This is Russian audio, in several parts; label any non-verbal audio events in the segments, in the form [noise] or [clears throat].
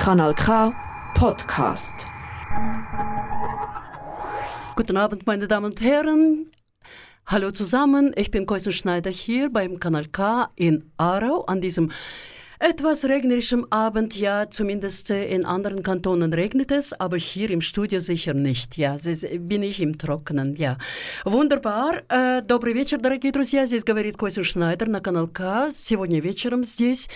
Kanal K Podcast. Guten Abend, meine Damen und Herren. Hallo zusammen, ich bin Koisen Schneider hier beim Kanal K in Aarau an diesem etwas regnerischem Abend. Ja, zumindest äh, in anderen Kantonen regnet es, aber hier im Studio sicher nicht. Ja, здесь bin ich im Trockenen. Ja, wunderbar. Э, Добрый вечер, дорогие друзья. Здесь говорит Костя Шнайдер на канал К. Сегодня вечером здесь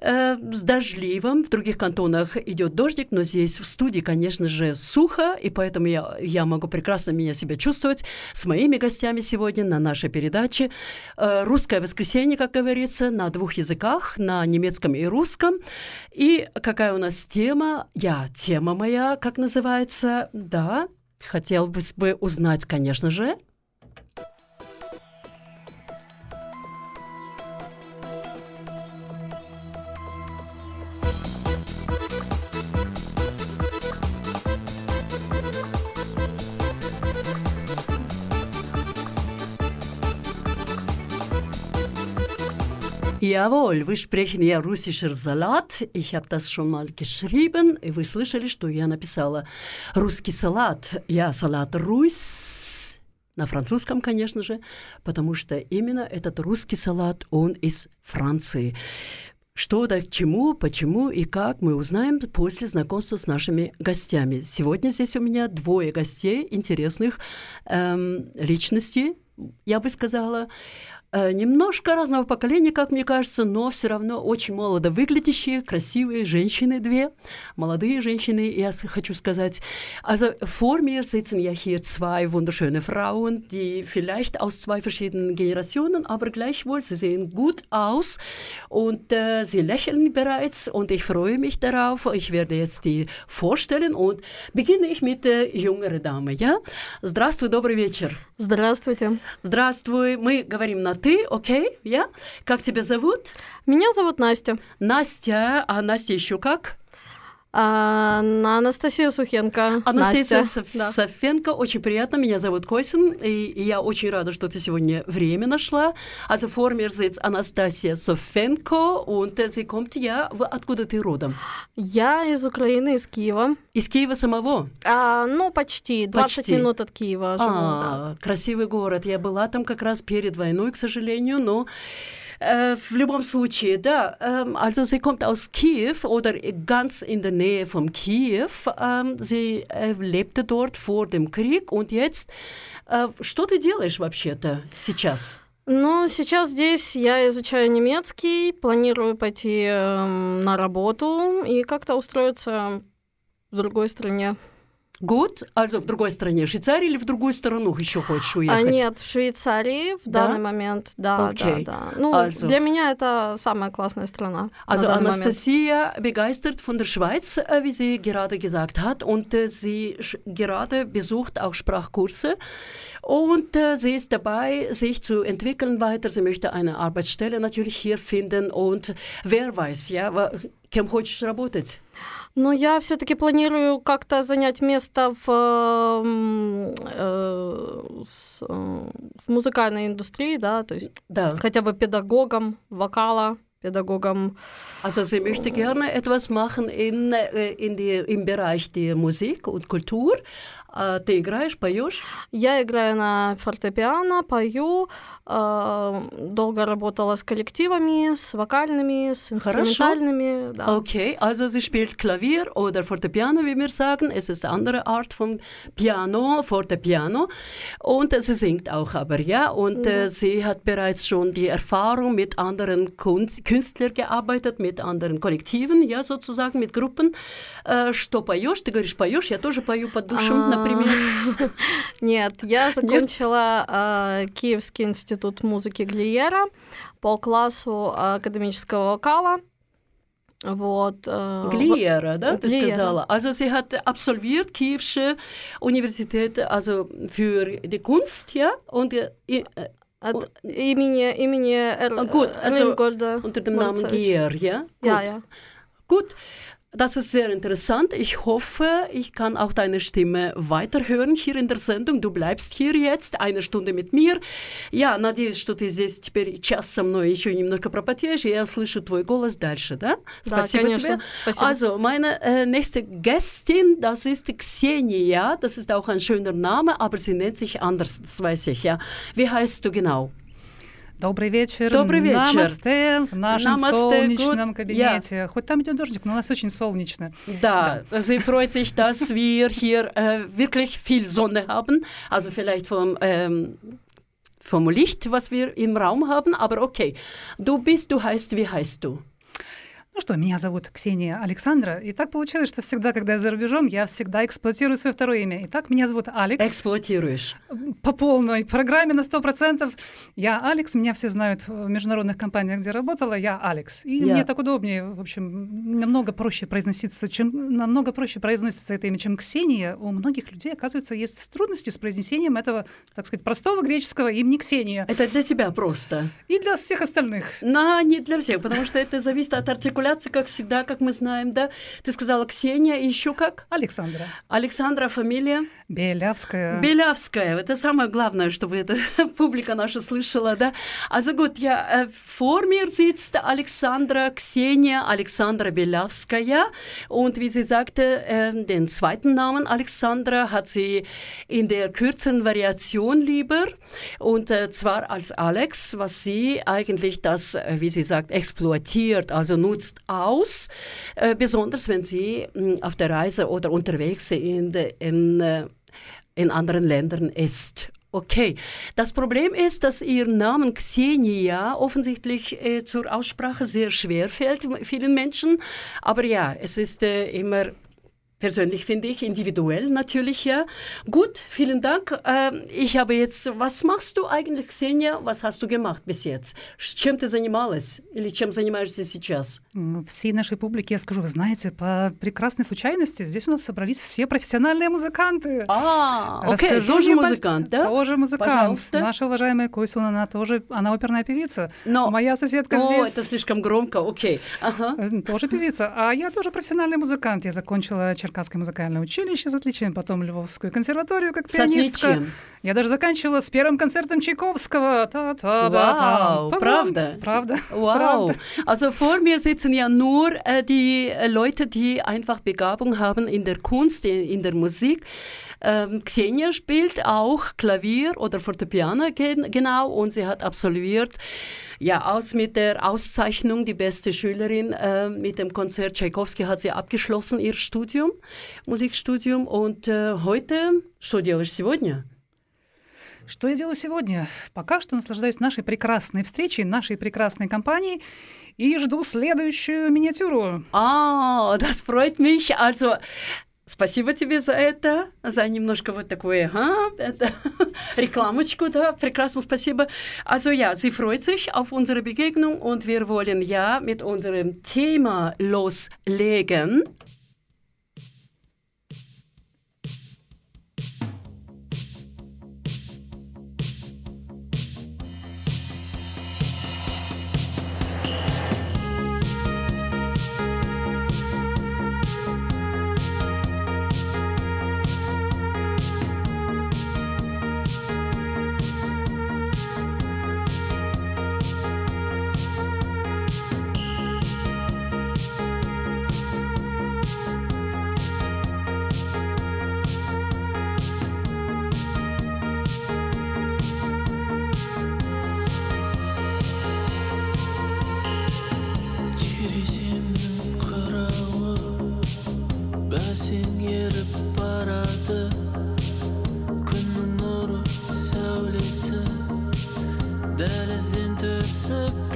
э, с дождливым. В других кантонах идет дождик, но здесь в студии, конечно же, сухо, и поэтому я, я могу прекрасно меня себя чувствовать с моими гостями сегодня на нашей передаче. Э, русское воскресенье, как говорится, на двух языках, на немецком и русском. И какая у нас тема? Я, тема моя, как называется? Да, хотел бы узнать, конечно же, Jawohl, wir sprechen ja russischer Salat. Ich habe das schon mal geschrieben. Вы слышали, что я написала русский салат. Я салат Русь. На французском, конечно же, потому что именно этот русский салат, он из Франции. Что да к чему, почему и как мы узнаем после знакомства с нашими гостями. Сегодня здесь у меня двое гостей, интересных эм, личностей, я бы сказала. Э, немножко разного поколения, как мне кажется, но все равно очень молодо выглядящие, красивые женщины две, молодые Женщины, я хочу сказать. Also vor mir sitzen ja hier zwei wunderschöne Frauen, die vielleicht aus zwei verschiedenen Generationen, aber gleichwohl, sie sehen gut aus und äh, sie lächeln bereits und ich freue mich darauf. Ich werde jetzt die vorstellen und beginne ich mit der jüngeren Dame, ja? Здравствуй, добрый вечер. Здравствуйте. Здравствуй. Мы говорим на ты, окей, я? Как тебя зовут? Меня зовут Настя. Настя, а Настя еще как? А, Анастасия Сухенко. Анастасия. Соф- Софенко, очень приятно. Меня зовут Койсин, и, и я очень рада, что ты сегодня время нашла. Also vor mir sitzt Anastasia Sofenko und sie kommt ja, в- откуда ты родом? Я из Украины, из Киева. Из Киева самого? А, ну, почти. 20 Почти. минут от Киева живу, да. А, красивый город. Я была там как раз перед войной, к сожалению, но äh, в любом случае, да, ähm, also sie kommt aus Kiew oder ganz in der Nähe von Kiew. Ähm, sie äh, lebte dort vor dem Krieg und jetzt, äh, что ты делаешь вообще-то сейчас? Ну, сейчас здесь я изучаю немецкий, планирую пойти эм, на работу и как-то устроиться в другой стране. Gut, also в другой стране, Швейцарии или в другую страну еще хочешь А уехать? нет, в Швейцарии в Да? данный момент, да, Окей. да, да. Ну, Also- для меня это самая классная страна. на Also данный момент. Anastasia begeistert von der Schweiz, äh, wie sie gerade gesagt hat, und äh, sie sch- gerade besucht auch Sprachkurse und äh, sie ist dabei, sich zu entwickeln weiter. Sie möchte eine Arbeitsstelle natürlich hier finden und wer weiß, ja, wa- кем хочешь работать? Ну, я все-таки планирую как-то занять место в, э, э, в музыкальной индустрии, да, то есть Да. хотя бы педагогом вокала, педагогом. Also sie möchte gerne etwas machen in, äh, in die, im Bereich der Musik und Kultur. Äh, ты играешь, поешь? Я играю на фортепиано, пою, э, долго работала с коллективами, с вокальными, с инструментальными. Да. Okay, also sie spielt Klavier oder Fortepiano, wie wir sagen. Es ist eine andere Art von Piano, Fortepiano. Und äh, sie singt auch aber, ja. Und äh, sie hat bereits schon die Erfahrung mit anderen Kunst Künstlern gearbeitet, mit anderen Kollektiven, ja, sozusagen, mit Gruppen. Äh, что поешь? Ты говоришь, поешь? Я тоже пою под душем, А, [laughs] Нет, я закончила э, Киевский институт музыки Глиера по классу академического вокала. Вот. э, Gliera, да, ты Gliera. сказала. Also sie hat absolviert Kiewsche Universität, also für die Kunst, ja, und äh, äh, От имени, имени Эр, А, gut, also Эрмингольда unter dem Namen. Gier, ja? Ja, Gut. ja. Gut. das ist sehr interessant. Ich hoffe, ich kann auch deine Stimme weiterhören hier in der Sendung. Du bleibst hier jetzt eine Stunde mit mir. Я надеюсь, что ты здесь теперь час со мной еще немножко пропотеешь, и я слышу твой голос дальше, да? Да, Спасибо конечно. тебе. Спасибо. Also, meine äh, nächste Gästin, das ist Xenia. Das ist auch ein schöner Name, aber sie nennt sich anders, das weiß ich, ja. Wie heißt du genau? Добрый вечер. Добрый вечер. Намасте в нашем Намасте, солнечном good. кабинете. Хоть там идет дождик, но у нас очень солнечно. Da, sie freut sich, dass [laughs] wir hier äh, wirklich viel Sonne haben. Also vielleicht vom, ähm, vom Licht, was wir im Raum haben, aber okay. Du bist, du heißt, wie heißt du? Ну что, меня зовут Ксения Александра. И так получилось, что всегда, когда я за рубежом, я всегда эксплуатирую свое второе имя. Итак, меня зовут Алекс. Эксплуатируешь. По полной программе на 100%. Я Алекс, меня все знают в международных компаниях, где работала, я Алекс. И Я. мне так удобнее, в общем, намного проще произноситься, чем намного проще произносится это имя, чем Ксения. У многих людей, оказывается, есть трудности с произнесением этого, так сказать, простого греческого имени Ксения. Это для тебя просто. И для всех остальных. Но не для всех, потому что это зависит от артикуляции, как всегда, как мы знаем, да? Ты сказала Ксения, и еще как? Александра. Александра, фамилия? Белявская. Белявская. Это самое главное, чтобы это [laughs] публика наша слышала, да? Also gut, ja, äh, vor mir sitzt Alexandra Xenia Alexandra Belawskaja und wie sie sagte, äh, den zweiten Namen Alexandra hat sie in der kürzeren Variation lieber und äh, zwar als Alex, was sie eigentlich das, äh, wie sie sagt, exploitiert, also nutzt aus, äh, besonders wenn sie mh, auf der Reise oder unterwegs in, de, in äh, in anderen Ländern ist. Okay. Das Problem ist, dass ihr Namen Xenia offensichtlich äh, zur Aussprache sehr schwer fällt vielen Menschen. Aber ja, es ist äh, immer persönlich, finde ich, individuell natürlich, ja. Gut, vielen Dank. Ähm, ich habe jetzt, was machst du eigentlich, Xenia? Was hast du gemacht bis jetzt? Чем ты занималась? Или чем занимаешься сейчас? Всей нашей публике я скажу, вы знаете, по прекрасной случайности здесь у нас собрались все профессиональные музыканты. А, окей, тоже музыкант, да? Тоже музыкант. Пожалуйста. Наша уважаемая Койсун, она тоже, она оперная певица. Но... Моя соседка О, здесь это слишком громко, окей. Ага. э, тоже певица. А я тоже профессиональный музыкант. Я закончила Черкасское музыкальное училище с отличием, потом Львовскую консерваторию как С пианистка. отличием. Я даже заканчивала с первым концертом Чайковского. Та-та-да-там. Вау, правда? Правда. [laughs] Wow. Правда. Also vor mir sitzen ja nur äh, die Leute, die einfach Begabung haben in der Kunst, in, in der Musik. Ähm, Xenia spielt auch Klavier oder Fortepiano gen genau und sie hat absolviert ja aus mit der Auszeichnung die beste Schülerin äh, mit dem Konzert Tchaikovsky hat sie abgeschlossen ihr Studium, Musikstudium und äh, heute что делаешь сегодня? Что я делаю сегодня? Пока что наслаждаюсь нашей прекрасной встречей, нашей прекрасной компанией и жду следующую миниатюру. А, [laughs] das freut mich. Also, спасибо тебе за это, за немножко вот такое, ага, это, [laughs] рекламочку, да, прекрасно, спасибо. Also ja, sie freut sich auf unsere Begegnung und wir wollen ja mit unserem Thema loslegen. Бәсең еріп барады күннің нұры сәулесі дәлізден түсіп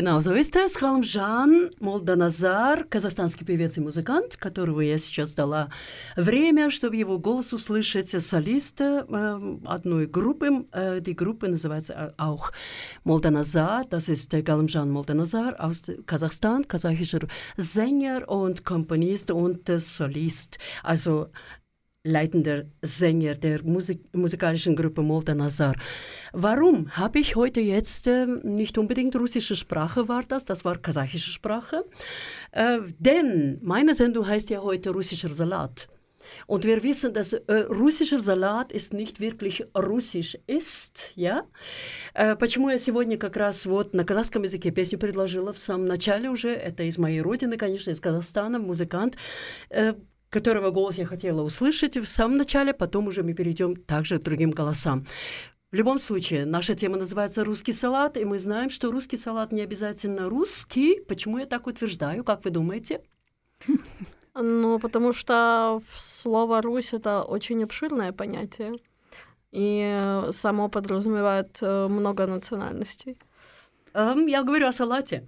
Ist es. Халмжан Молданазар, казахстанский певец и музыкант, которого я сейчас дала время, чтобы его голос услышать, солиста э, одной группы. Äh, die Gruppe называется auch Молданазар. Das ist der Galmjan Moldanazar aus Kasachstan, kasachischer Sänger und Komponist und Solist. Also leitender Sänger der Musik musikalischen Gruppe Moldanazar. Warum habe ich heute jetzt äh, nicht unbedingt russische Sprache war das, das war kasachische Sprache, äh, denn meine Sendung heißt ja heute russischer Salat. Und wir wissen, dass äh, russischer Salat ist nicht wirklich russisch ist, ja. Э, почему я сегодня как раз вот на казахском языке песню предложила в самом начале уже, это из моей родины, конечно, из Казахстана, музыкант, э, которого голос я хотела услышать в самом начале, потом уже мы перейдем также к другим голосам. В любом случае, наша тема называется «Русский салат», и мы знаем, что русский салат не обязательно русский. Почему я так утверждаю, как вы думаете? Ну, потому что слово «Русь» — это очень обширное понятие. И само подразумевает э, много национальностей. Эм, я говорю о салате.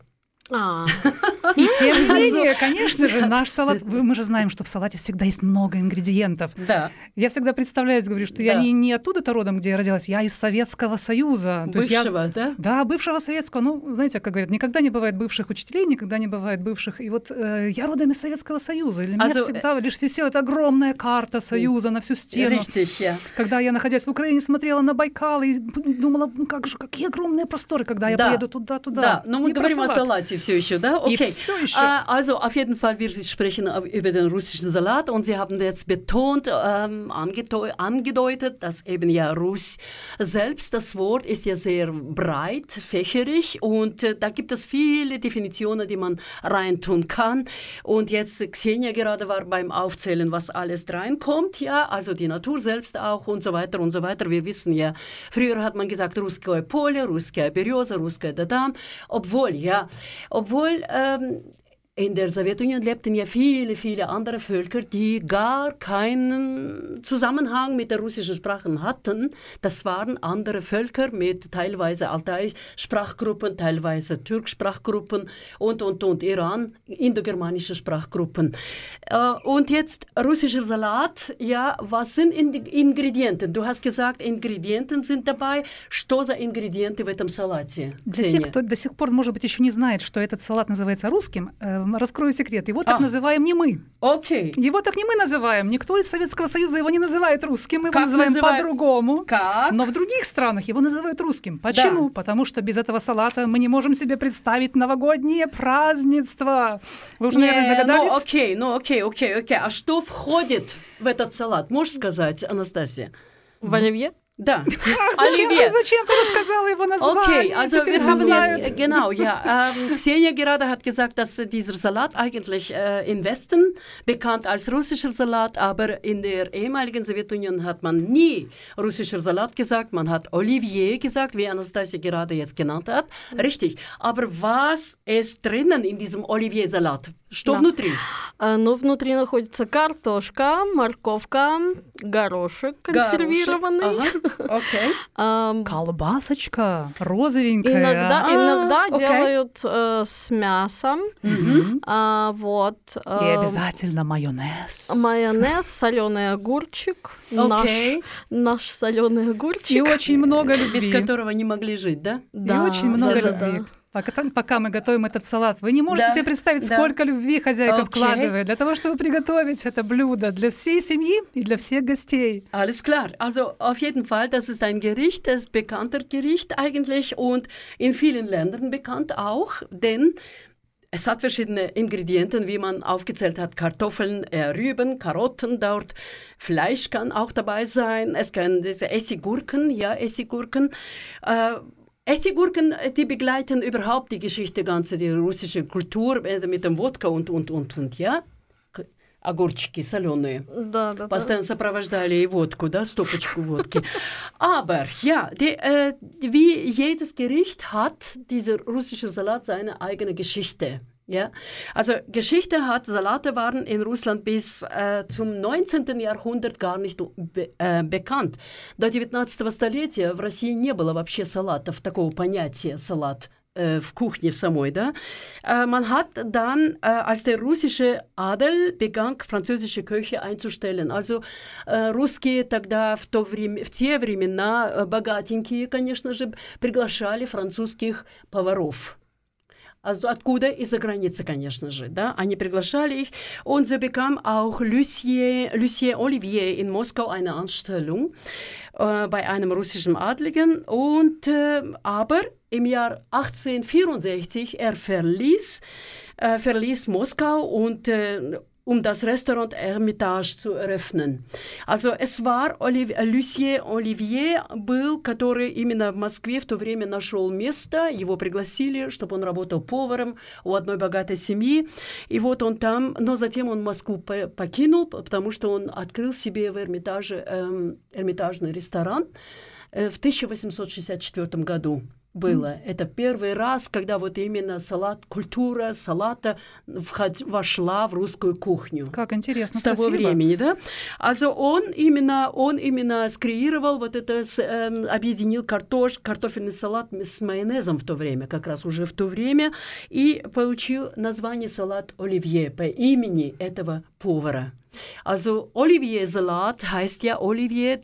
А, [laughs] И тем не менее, конечно же, наш салат... [laughs] Мы же знаем, что в салате всегда есть много ингредиентов. Да. Я всегда представляюсь, говорю, что я не, не оттуда-то родом, где я родилась, я из Советского Союза. То есть я- Бывшего, да? Да, бывшего советского. Ну, знаете, как говорят, никогда не бывает бывших учителей, никогда не бывает бывших. И вот э, я родом из Советского Союза. Для меня Also, всегда лишь висела эта огромная карта Союза на всю стену. Richtig, ja. Когда я, находясь в Украине, смотрела на Байкал и думала, ну как же, какие огромные просторы, когда я Да. поеду туда, туда. Да, но мы говорим о салат. Салате все еще, да? И Okay. всё ещё. Äh, also auf jeden Fall, wir sprechen über den russischen Salat und Sie haben jetzt betont, ähm, angedeu angedeutet, dass eben ja Russ selbst, das Wort ist ja sehr breit, fächerig und äh, da gibt es viele Definitionen, die man reintun kann. Und jetzt Xenia gerade war beim Aufzählen, was alles reinkommt, ja, also die Natur selbst auch und so weiter und so weiter. Wir wissen ja, früher hat man gesagt, русское поле, русская береза, русская дадам, obwohl, ja, obwohl ähm, in der Sowjetunion lebten ja viele, viele andere Völker, die gar keinen Zusammenhang mit der russischen Sprache hatten. Das waren andere Völker mit teilweise Altai-Sprachgruppen, teilweise Türk-Sprachgruppen und, und, und Iran, indogermanische Sprachgruppen. Äh, und jetzt russischer Salat, ja, was sind in die Ingredienten? Du hast gesagt, Ingredienten sind dabei. Что за ингредиенты в этом салате? Для Ксения? тех, кто до сих пор, может быть, еще не знает, что этот салат называется русским, э, раскрою секрет. Его так А. называем не мы. Окей. Его так не мы называем. Никто из Советского Союза его не называет русским. Мы его Как называем называют? по-другому. Как? Но в других странах его называют русским. Почему? Потому что без этого салата мы не можем себе представить новогоднее празднество. Вы уже, наверное, Не, догадались? Ну, окей, ну, окей, окей, окей. А что входит в этот салат? Можешь сказать, Анастасия? в оливье? Да. [laughs] Зачем, Оливье. ты, зачем ты рассказала его название? Okay, also Теперь wir все haben знают. jetzt, genau, ja. Ähm, [laughs] Xenia gerade hat gesagt, dass äh, dieser Salat eigentlich äh, im Westen bekannt als russischer Salat, aber in der ehemaligen Sowjetunion hat man nie russischer Salat gesagt, man hat Olivier gesagt, wie Anastasia gerade jetzt genannt hat. Richtig. Aber was ist drinnen in diesem Olivier-Salat? Что Да. внутри? А, Ну, внутри находится картошка, морковка, горошек консервированный. Горошек. Ага. [laughs] Ам, Колбасочка розовенькая. Иногда, А, иногда окей. делают э, с мясом. Мгм. А, вот. И э, обязательно майонез. Майонез, соленый огурчик. Наш, Окей. наш соленый огурчик. И очень много Без любви. которого не могли жить, да? И Да, очень много да, любви. да. Пока, там- пока мы готовим этот салат, вы не можете Да, себе представить, да. сколько любви хозяйка Окей. вкладывает для того, чтобы приготовить это блюдо для всей семьи и для всех гостей. Alles klar. Also auf jeden Fall, das ist ein Gericht, das ist ein bekannter Gericht eigentlich und in vielen Ländern bekannt auch, denn es hat verschiedene Ingredienten, wie man aufgezählt hat. Kartoffeln, äh, Rüben, Karotten dort. Fleisch kann auch dabei sein. Es können diese Essiggurken, ja, Essiggurken. Äh, Essiggurken, äh, die begleiten überhaupt die Geschichte, ganze die russische Kultur äh, mit dem Wodka und, und, und, und, ja. К- Огурчики соленые. Да, да, да. Постоянно сопровождали и водку, да, стопочку водки. Aber ja, die, äh, wie jedes Gericht hat dieser russische Salat seine eigene Geschichte. Ja? Also Geschichte hat, Salate waren in Russland bis äh, zum 19. Jahrhundert gar nicht be äh, bekannt. До 19 столетия в России не было вообще салатов, такого понятия салат äh, в кухне в самой, да. Äh, man hat dann, äh, als der russische Adel begann, französische Köche einzustellen, also äh, русские тогда в, то время, в те времена, э, богатенькие, конечно же, приглашали французских поваров. Also откуда? Из-за границы, конечно же, да. Они приглашали их. Und so bekam auch Lucien, Lucien Olivier in Moskau eine Anstellung äh, bei einem russischen Adligen. Und, äh, aber im Jahr 1864, er verließ, äh, verließ Moskau und äh, um das Restaurant Hermitage zu eröffnen. Also es war Oliv Lucien Olivier был, который именно в Москве в то время нашел место, его пригласили, чтобы он работал поваром у одной богатой семьи, и вот он там, но затем он Москву по- покинул, потому что он открыл себе в Эрмитаже эм, эрмитажный ресторан э, в 1864 году было. Это первый раз, когда вот именно салат, культура салата вход- вошла в русскую кухню. Как интересно, С того спасибо. времени, да? Also он именно, он именно скреировал вот это, с, эм, объединил картош, картофельный салат с майонезом в то время, как раз уже в то время, и получил название салат Оливье по имени этого повара. Also Olivier-Salat heißt ja Olivier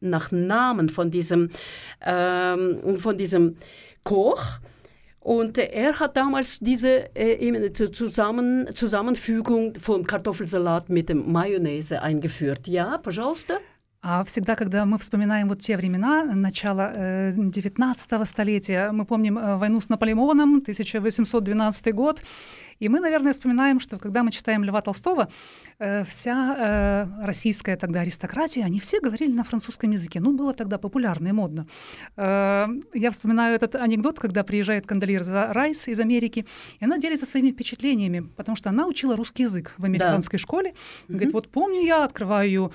nach Namen von diesem, ähm, von diesem Koch. Und äh, er hat damals diese äh, eben zu- zusammen, Zusammenfügung vom Kartoffelsalat mit dem Mayonnaise eingeführt. Ja, пожалуйста. А всегда, когда мы вспоминаем вот те времена, начало э, 19 столетия, мы помним э, войну с Наполеоном, 1812 год, и мы, наверное, вспоминаем, что когда мы читаем Льва Толстого, э, вся э, российская тогда аристократия, они все говорили на французском языке. Ну, было тогда популярно и модно. Я вспоминаю этот анекдот, когда приезжает Кандализа Райс из Америки, и она делится своими впечатлениями, потому что она учила русский язык в американской школе. Говорит, вот помню я, открываю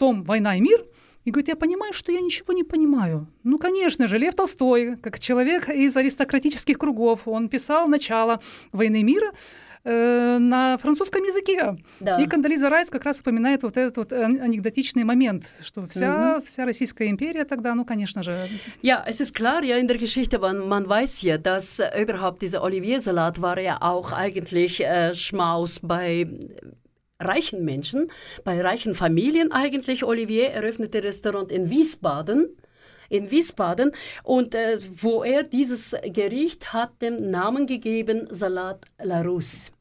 том «Война и мир», и говорит, я понимаю, что я ничего не понимаю. Ну, конечно же, Лев Толстой, как человек из аристократических кругов, он писал начало «Войны и мира», э, на французском языке. Да. И Кандализа Райс как раз вспоминает вот этот вот ан- анекдотичный момент, что вся, вся Российская империя тогда, ну, конечно же, Ja, es ist klar, ja, in der Geschichte, man, man weiß ja, dass überhaupt dieser Olivier-Salat war ja auch eigentlich äh, Schmaus bei reichen Menschen, bei reichen Familien eigentlich. Olivier eröffnete Restaurant in Wiesbaden. In Wiesbaden und äh, wo er dieses Gericht hat den Namen gegeben Salat la Russe,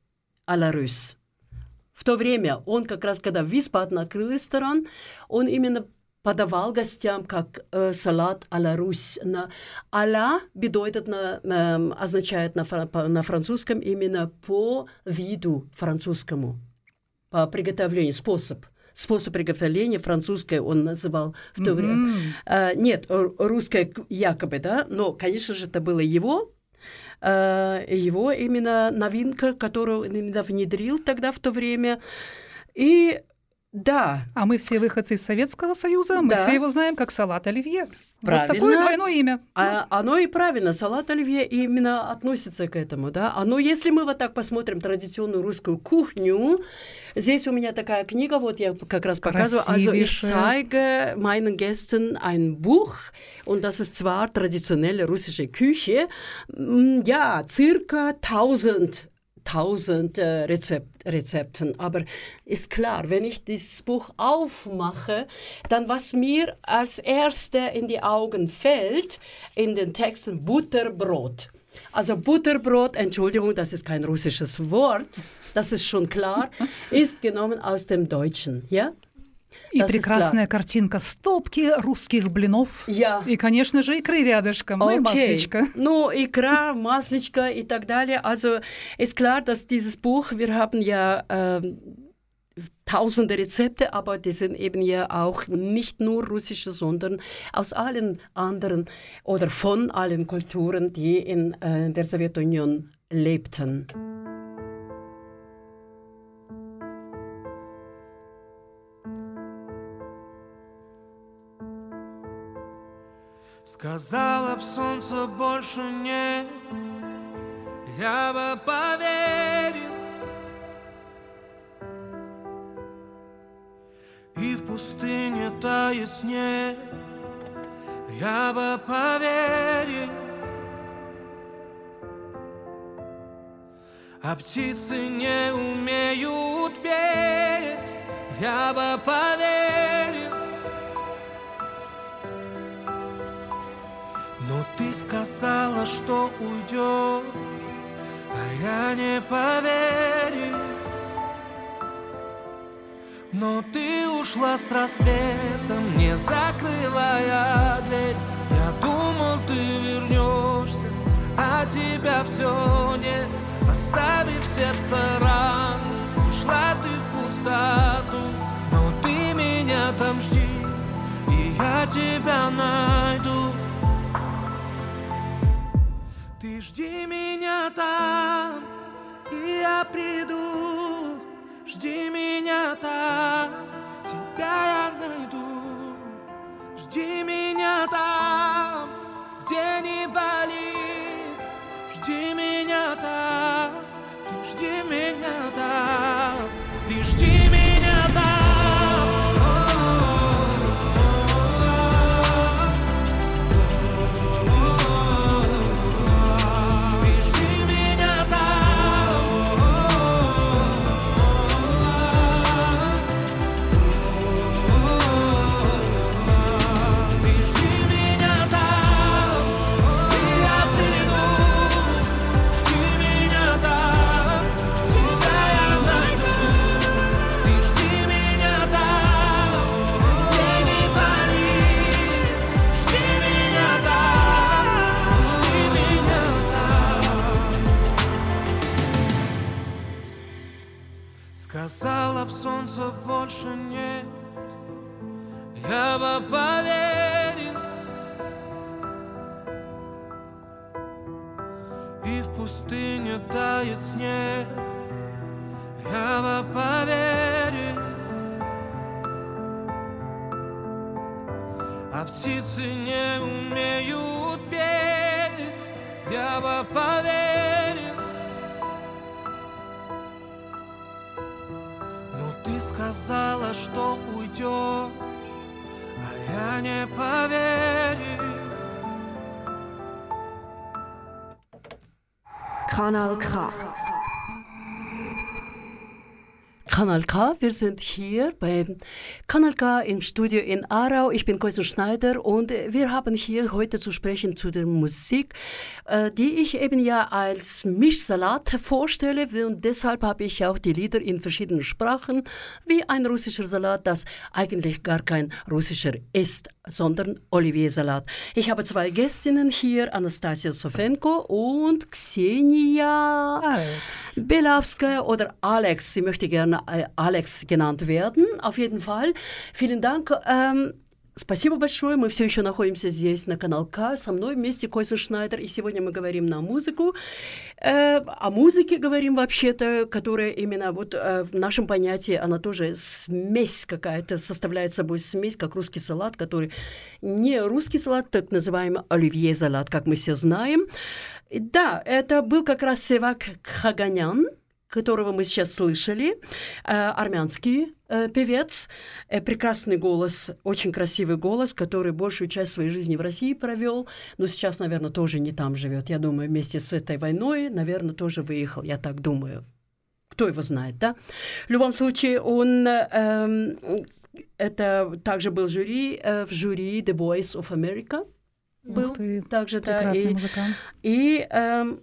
à la Russe. В то время он как раз, когда в Висбаден открыл ресторан, он именно подавал гостям как э, салат а-ля Русь. На а-ля bedeutet на, эм, означает на, фра- по- на французском именно по виду французскому, По приготовлению, способ. способ приготовления, французское он называл в то время. Э, нет, э, русское якобы, да, но, конечно же, это было его, э, его именно новинка, которую он именно внедрил тогда в то время. И да, А мы все выходцы из Советского Союза, мы Да. все его знаем как салат оливье. Правильно. Вот такое двойное имя. А, оно и правильно, салат оливье именно относится к этому, да. А но если мы вот так посмотрим традиционную русскую кухню, здесь у меня такая книга, вот я как раз показываю, also ich zeige meinen Gästen ein Buch und das ist zwar traditionelle russische Küche, ja, circa 1000 1000 äh, Rezept, Rezepten. Aber ist klar, wenn ich dieses Buch aufmache, dann was mir als Erste in die Augen fällt, in den Texten Butterbrot. Also Butterbrot, Entschuldigung, das ist kein russisches Wort, das ist schon klar, [laughs] ist genommen aus dem Deutschen, ja? И Das ist прекрасная картинка стопки русских блинов. Ja. И, конечно же, икры рядышком. Ну и масличко. Ну, Икра, Масличка и так далее. Also ist klar, dass dieses Buch, wir haben ja ähm, tausende Rezepte, aber die sind eben ja auch nicht nur russische, sondern aus allen anderen oder von allen Kulturen, die in äh, der Sowjetunion lebten. Сказала б солнце больше нет. Я бы поверил. И в пустыне тает снег. Я бы поверил. А птицы не умеют петь. Я бы поверил сказала, что уйдешь, а я не поверил. Но ты ушла с рассветом, не закрывая дверь. Я думал, ты вернешься, а тебя все нет. Оставив сердце раны, ушла ты в пустоту. Но ты меня там жди, и я тебя найду. Жди меня там, и я приду. Жди меня там, тебя я найду. Жди меня там, где не болит. Жди меня там, ты жди меня там, ты жди Kanal K. Kanal K, wir sind hier beim Kanal K im Studio in Aarau. Ich bin Koisen Schneider und äh, wir haben hier heute zu sprechen zu der Musik, äh, die ich eben ja als Mischsalat vorstelle und deshalb habe ich auch die Lieder in verschiedenen Sprachen, wie ein russischer Salat, das eigentlich gar kein russischer ist, sondern Olivier-Salat. Ich habe zwei Gästinnen hier, Anastasia Sofenko und Xenia Alex. Belawska oder Alex. Sie möchte gerne äh, Alex genannt werden. Auf jeden Fall. Vielen Dank. Ähm, Спасибо большое. Мы все еще находимся здесь на канал К. Со мной вместе Койса Шнайдер. И сегодня мы говорим на музыку. Э, о музыке говорим вообще-то, которая именно вот э, в нашем понятии, она тоже смесь какая-то, составляет собой смесь, как русский салат, который не русский салат, так называемый оливье салат, как мы все знаем. Да, это был как раз Севак Хаганян, которого мы сейчас слышали, э, армянский э, певец, э, прекрасный голос, очень красивый голос, который большую часть своей жизни в России провел, но сейчас, наверное, тоже не там живет. Я думаю, вместе с этой войной, наверное, тоже выехал, я так думаю. Кто его знает, да? В любом случае, он э, это также был жюри э, в жюри The Voice of America. Был ты, также, да, и, музыкант. и эм,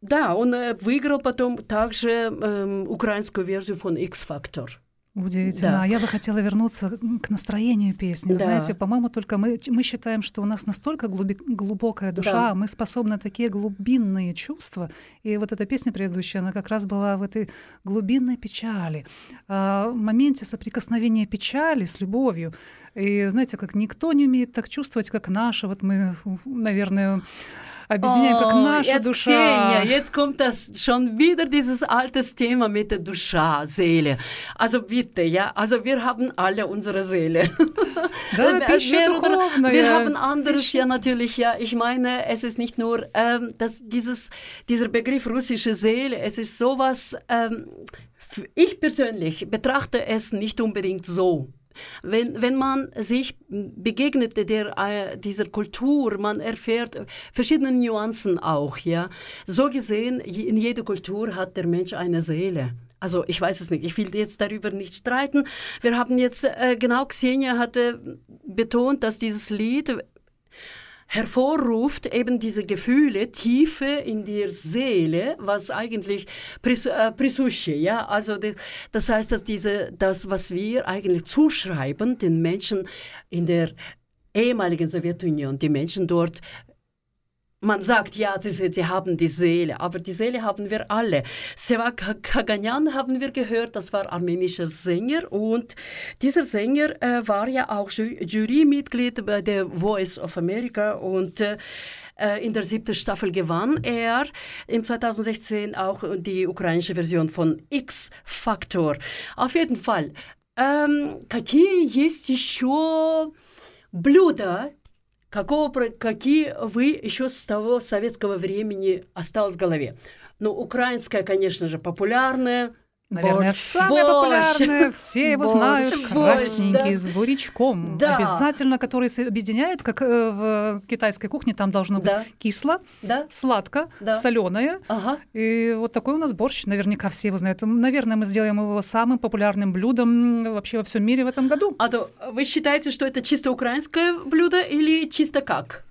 да, он э, выиграл потом также эм, украинскую версию фон X-Factor. Удивительно. Да. А я бы хотела вернуться к настроению песни. Да. Знаете, по-моему, только мы, мы считаем, что у нас настолько глуби- глубокая душа, Да. мы способны на такие глубинные чувства. И вот эта песня предыдущая, она как раз была в этой глубинной печали, а, в моменте соприкосновения печали с любовью. И знаете, как никто не умеет так чувствовать, как наша. Вот мы, наверное, объединяем, как Oh, наша jetzt душа. Xenia, jetzt kommt das schon wieder dieses altes Thema mit der Duscha, Seele. Also bitte, ja, also wir haben alle unsere Seele. Да, Äh, пища mehr oder- духовная. Wir haben anderes, ja natürlich, ja. Ich meine, es ist nicht nur ähm, das, dieses, dieser Begriff russische Seele, es ist sowas, ähm, f- ich persönlich betrachte es nicht unbedingt so. Wenn, wenn man sich begegnet der, äh, dieser Kultur, man erfährt verschiedene Nuancen auch, ja. So gesehen, in jeder Kultur hat der Mensch eine Seele. Also ich weiß es nicht, ich will jetzt darüber nicht streiten. Wir haben jetzt, äh, genau, Xenia hatte betont, dass dieses Lied hervorruft eben diese Gefühle, Tiefe in der Seele, was eigentlich pris, äh, Prisusche, ja, also das, das heißt, dass diese, das, was wir eigentlich zuschreiben, den Menschen in der ehemaligen Sowjetunion, die Menschen dort man sagt, ja, sie, sie haben die Seele, aber die Seele haben wir alle. Sevak Kaganyan haben wir gehört, das war armenischer Sänger und dieser Sänger äh, war ja auch Ju Jurymitglied bei der Voice of America und äh, äh, in der siebten Staffel gewann er im 2016 auch die ukrainische Version von X-Factor. Auf jeden Fall. Ähm, какие есть еще блюда, какого, какие вы еще с того советского времени осталось в голове? Ну, украинская, конечно же, популярная. Наверное, Борщ. самое Борщ. популярное, все его Борщ. знают, Борщ, красненький, да. с бурячком. Да. Обязательно, который объединяет, как э, в китайской кухне, там должно быть Да. кисло, Да? сладко, Да. соленое. Ага. И вот такой у нас борщ, наверняка все его знают. Наверное, мы сделаем его самым популярным блюдом вообще во всем мире в этом году. А то вы считаете, что это чисто украинское блюдо или чисто как?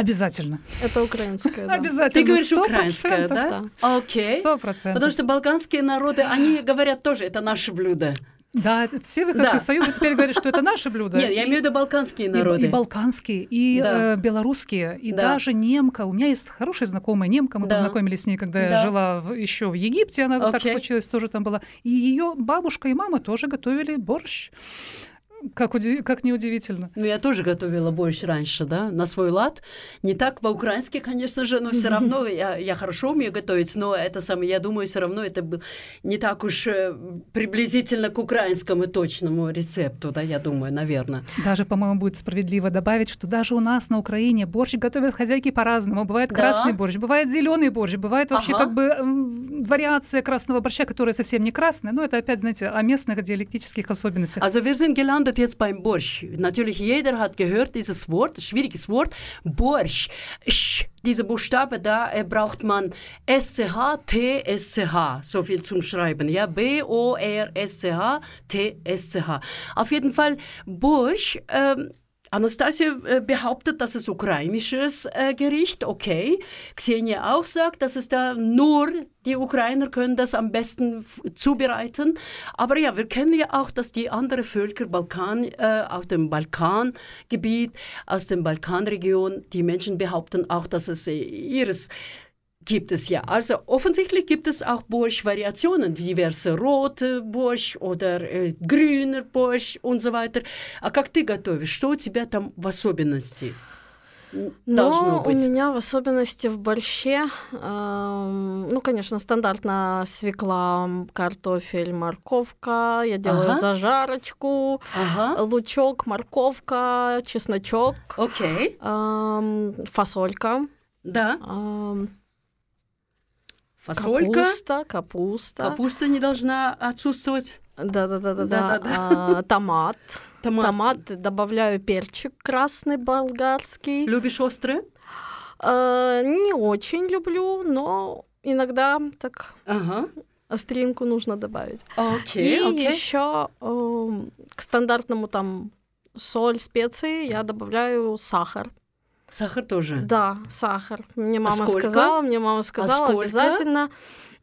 Обязательно. Это украинское, да. Обязательно. Ты говоришь украинское, процентов. да? Окей. Сто процентов. Потому что балканские народы, они [gasps] говорят тоже, это наше блюдо. Да, все выходцы Да. из Союза теперь говорят, что это наше блюдо. Нет, я И- имею в виду балканские И, народы. и балканские, и Да. э, белорусские, и Да. даже немка. У меня есть хорошая знакомая немка, мы Да. познакомились с ней, когда я Да. жила в, еще в Египте, она вот так случилось, тоже там была. И ее бабушка и мама тоже готовили борщ. Как, уди- как неудивительно. Ну, я тоже готовила борщ раньше, да, на свой лад. Не так по-украински, конечно же, но все [laughs] равно я, я хорошо умею готовить, но это самое, я думаю, все равно это был не так уж э, приблизительно к украинскому точному рецепту, да, я думаю, наверное. Даже, по-моему, будет справедливо добавить, что даже у нас на Украине борщ готовят хозяйки по-разному. Бывает Да? красный борщ, бывает зеленый борщ, бывает вообще Ага. как бы вариация красного борща, которая совсем не красная. Но это опять, знаете, о местных диалектических особенностях. Also wir sind gelandet jetzt beim Borsch. Natürlich jeder hat gehört dieses Wort, schwieriges Wort, Borsch. Sch, diese Buchstabe da äh, braucht man SCH, T, SCH, so viel zum Schreiben. Ja, B-O-R-S-C-H, T, S-C-H. Auf jeden Fall Borsch. Ähm, Anastasia äh, behauptet, das ist ukrainisches äh, Gericht, okay. Xenia auch sagt, dass es da nur die Ukrainer können das am besten zubereiten. Aber ja, wir kennen ja auch, dass die anderen Völker Balkan, äh, auf dem Balkangebiet, aus der Balkanregion, die Menschen behaupten auch, dass es äh, ihres gibt es ja. Also offensichtlich gibt es auch Borsch-Variationen, diverse rote Borsch oder äh, grüner Borsch und so weiter. А как ты готовишь? Что у тебя там в особенности? Но у меня в особенности в борще, эм, ну, конечно, стандартно свекла, картофель, морковка. Я делаю Ага. зажарочку, Ага, лучок, морковка, чесночок, окей, эм, фасолька, да. эм, Фасолька. капуста, капуста. Капуста не должна отсутствовать. Да-да-да-да. Да-да-да. А, Томат. Томат. Томат. Добавляю перчик красный болгарский. Любишь острое? Э, Не очень люблю, но иногда так Ага. остринку нужно добавить. Окей, И окей. еще эм, к стандартному там соль, специи я добавляю сахар. Сахар тоже. Да, сахар. Мне А мама сколько? сказала, мне мама сказала сколько? обязательно.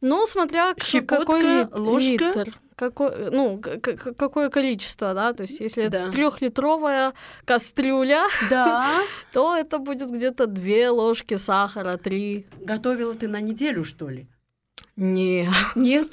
Ну, смотря Щепотка, какой ложка? литр. Какой, ну, какое количество, да, то есть если Да. трехлитровая кастрюля, Да. [laughs] то это будет где-то две ложки сахара, три. Готовила ты на неделю, что ли? Не. Нет.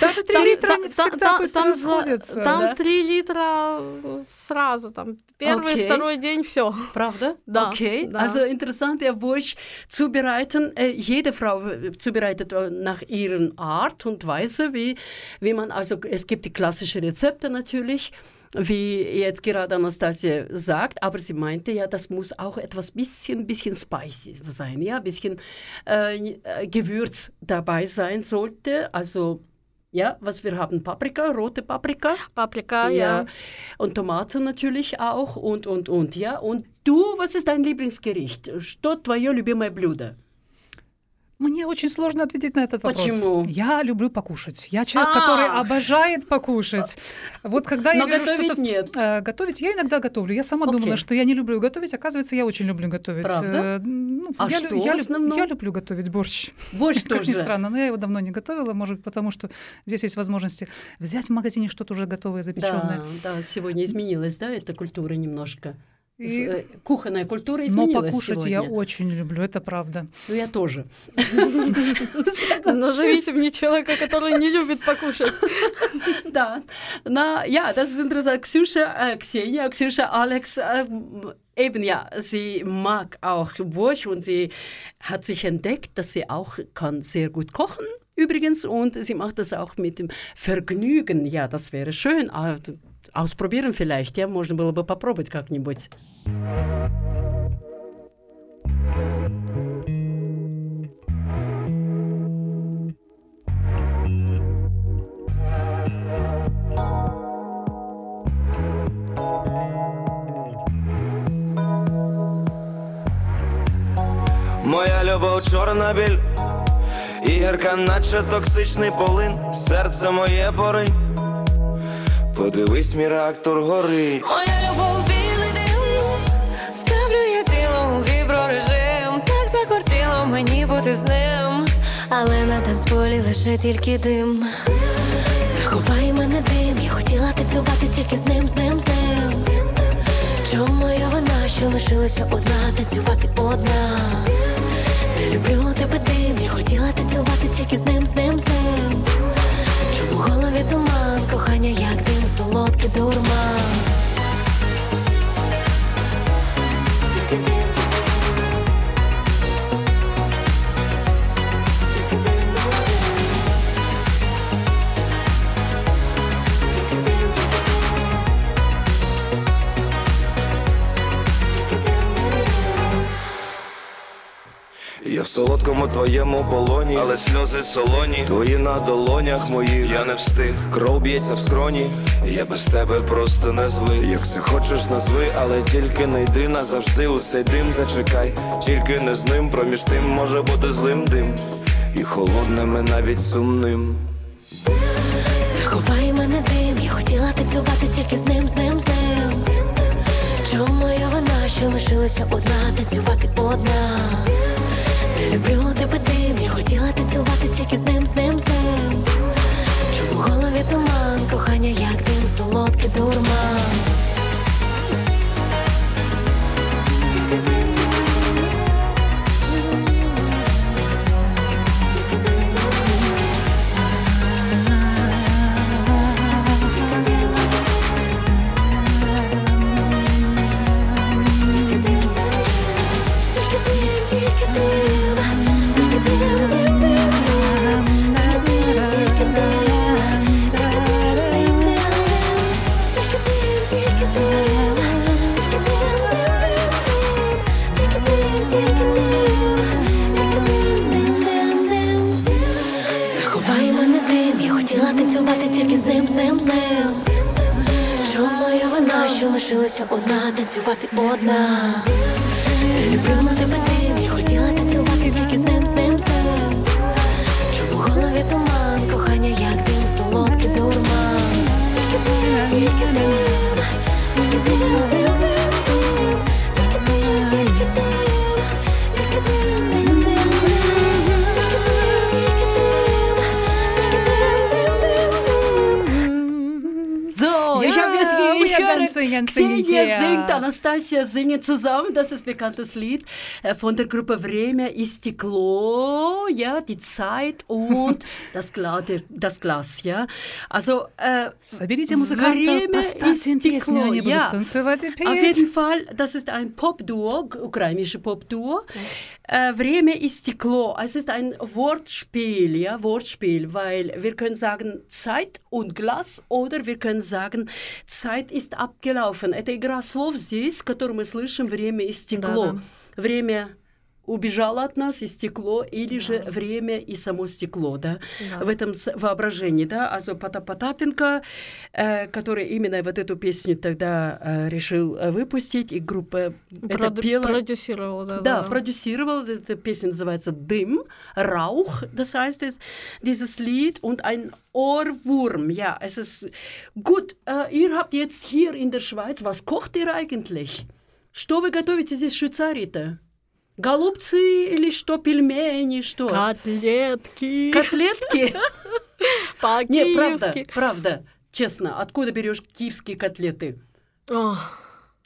Даже три Там- литра там- не там- всегда там- быстро там за- расходятся. Там да? три литра э, сразу, там первый, Окей. второй день, все. Правда? Да, Okay. da. Also interessant, ja, Borsch zubereiten. Äh, jede Frau äh, zubereitet äh, nach ihrer Art und Weise, wie, wie man, also es gibt die klassischen Rezepte natürlich, wie jetzt gerade Anastasia sagt, aber sie meinte ja, das muss auch etwas bisschen, bisschen spicy sein, ja, bisschen äh, äh, Gewürz dabei sein sollte, also ja, was wir haben, Paprika, rote Paprika. Паприка, Ja. я. Und Tomaten natürlich auch und, und, und, ja. Und du, was ist dein Lieblingsgericht? Что твое любимое блюдо? Мне очень сложно ответить на этот вопрос. Почему? Я люблю покушать. Я человек, А. который обожает покушать. Вот когда я вижу готовить что-то... нет. Э, готовить я иногда готовлю. Я сама Окей. думала, что я не люблю готовить. Оказывается, я очень люблю готовить. Правда? Э, ну, А я, что я, в основном? я люблю готовить борщ. Борщ [laughs] Как ни тоже. странно, но я его давно не готовила, может быть, потому что здесь есть возможности взять в магазине что-то уже готовое, запеченное. Да, да, сегодня изменилась, да, эта культура немножко. С- И- э, Кухонная культура Но изменилась покушать сегодня. я очень люблю, это правда. Ну, я тоже. Назовите мне человека, который не любит покушать. [laughs] Da, na ja, das ist interessant. Xusha, äh, Xenia, Xusha, Alex, äh, eben ja, sie mag auch Borsch und sie hat sich entdeckt, dass sie auch kann sehr gut kochen. Übrigens, und sie macht das auch mit dem Vergnügen. Ja, das wäre schön. Ah, Ausprobieren vielleicht, ja, можно было бы попробовать как-нибудь. Моя любов чорна біль, і гірка, наче токсичний полин, серце моє поринь. Подивись, мій реактор горить. Моя любов білий дим, ставлю я тіло у віброрежим, так закортіло мені бути з ним, але на танцполі лише тільки дим. Заховай мене дим, я хотіла танцювати тільки з ним, з ним, з ним. Чому моя вина, що лишилася одна, танцювати одна? Не люблю тебе дим, я хотіла танцювати тільки з ним, з ним, з ним. Чому в голові туман, кохання, як дим, солодкий дурман. Твоєму полоні, але сльози солоні, твої на долонях моїх. Я не встиг, кров б'ється в скроні. Я без тебе просто не звик. Як це хочеш, назви, але тільки не йди назавжди. У цей дим зачекай, тільки не з ним. Проміж тим може бути злим дим, і холодним, і навіть сумним. Заховай мене дим, я хотіла танцювати тільки з ним, з ним, з ним. Чому моя вина, що лишилася одна, танцювати одна? Не люблю тебе дим, я хотіла танцювати тільки з ним, з ним, з ним. Чому в голові туман, кохання, як дим, солодкий дурман. Лишилася одна, танцювати одна. Люблю тебе dancing Anastasia singen zusammen. Das ist ein bekanntes Lied äh, von der Gruppe Время и Steclo. Ja, die Zeit und [laughs] das, Glas, das Glas, ja. Also, äh, Соберите музыкантов, Время поставьте им и песню, стекло, они будут ja. танцевать и Auf jeden петь. Fall, das ist ein Popduo, g- ukrainische Popduo. Äh, Время и стекло. Es ist ein Wortspiel, ja, Wortspiel, weil wir können sagen Zeit und Glas oder wir können sagen Zeit ist abgelaufen. Это игра слов здесь, которую мы слышим время и стекло. Да-да. Время убежало от нас и стекло, или же время и само стекло, да, Да. в этом воображении, да, Потап Потапенко, э, который именно вот эту песню тогда э, решил э, выпустить, и группа это Проду- пела, Продюсировал, да. да, продюсировал, эта песня называется «Дым», «Rauch», das heißt es, dieses Lied und ein Ohrwurm, ja, es ist gut, äh, ihr habt jetzt hier in der Schweiz, was kocht ihr eigentlich? Что вы готовите здесь в Швейцарии-то? Голубцы или что, пельмени, что? Котлетки. Котлетки? [laughs] Не, правда, По-киевски. правда, честно, откуда берешь киевские котлеты? Ох,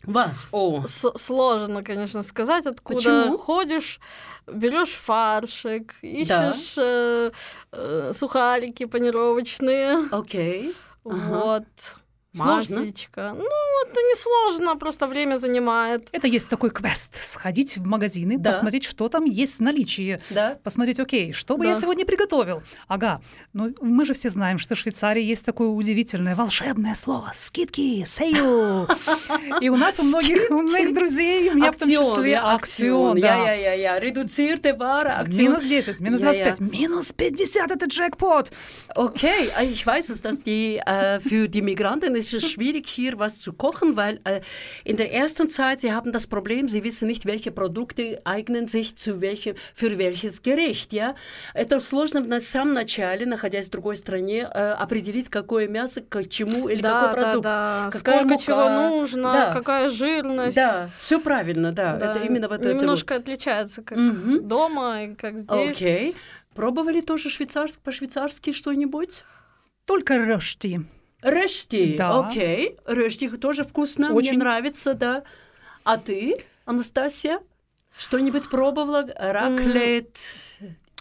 Вас, о, с- Сложно, конечно, сказать, откуда Почему? ходишь, берешь фаршик, ищешь э, э, сухарики панировочные, окей. Ага. вот, Сложно? маслечко. Ну, это не сложно, просто время занимает. Это есть такой квест. Сходить в магазины, Да. посмотреть, что там есть в наличии. Да? Посмотреть, окей, что бы я Да. сегодня приготовил? Ага, ну мы же все знаем, что в Швейцарии есть такое удивительное волшебное слово «скидки», «sale». И у нас у многих, у моих друзей, у меня в том числе акцион, да. ja, ja, ja. Reduzierte Ware, Aktion. Минус 10, минус Ja, ja. 25, минус 50 это джекпот. Äh, ich weiß es, dass die äh, für die Migranten ist es schwierig hier was zu kochen, weil äh, in der ersten Zeit sie haben das Problem, sie wissen nicht, welche Produkte eignen sich zu welchem, für welches Gericht, ja. Это сложно на самом начале, находясь в другой стране, э, определить, какое мясо к чему или да, какой да, продукт. да. какая Сколько мука. чего нужно, Да. какая жирность. Да, все правильно, да. Да, Это именно вот это вот. Немножко отличается, как Мгм. дома и как здесь. Окей. Пробовали тоже швейцарск, по-швейцарски что-нибудь? Только рожти. Рösti, Да. окей. Рösti тоже вкусно, Очень. мне нравится, да. А ты, Анастасия, что-нибудь пробовала? Раклет?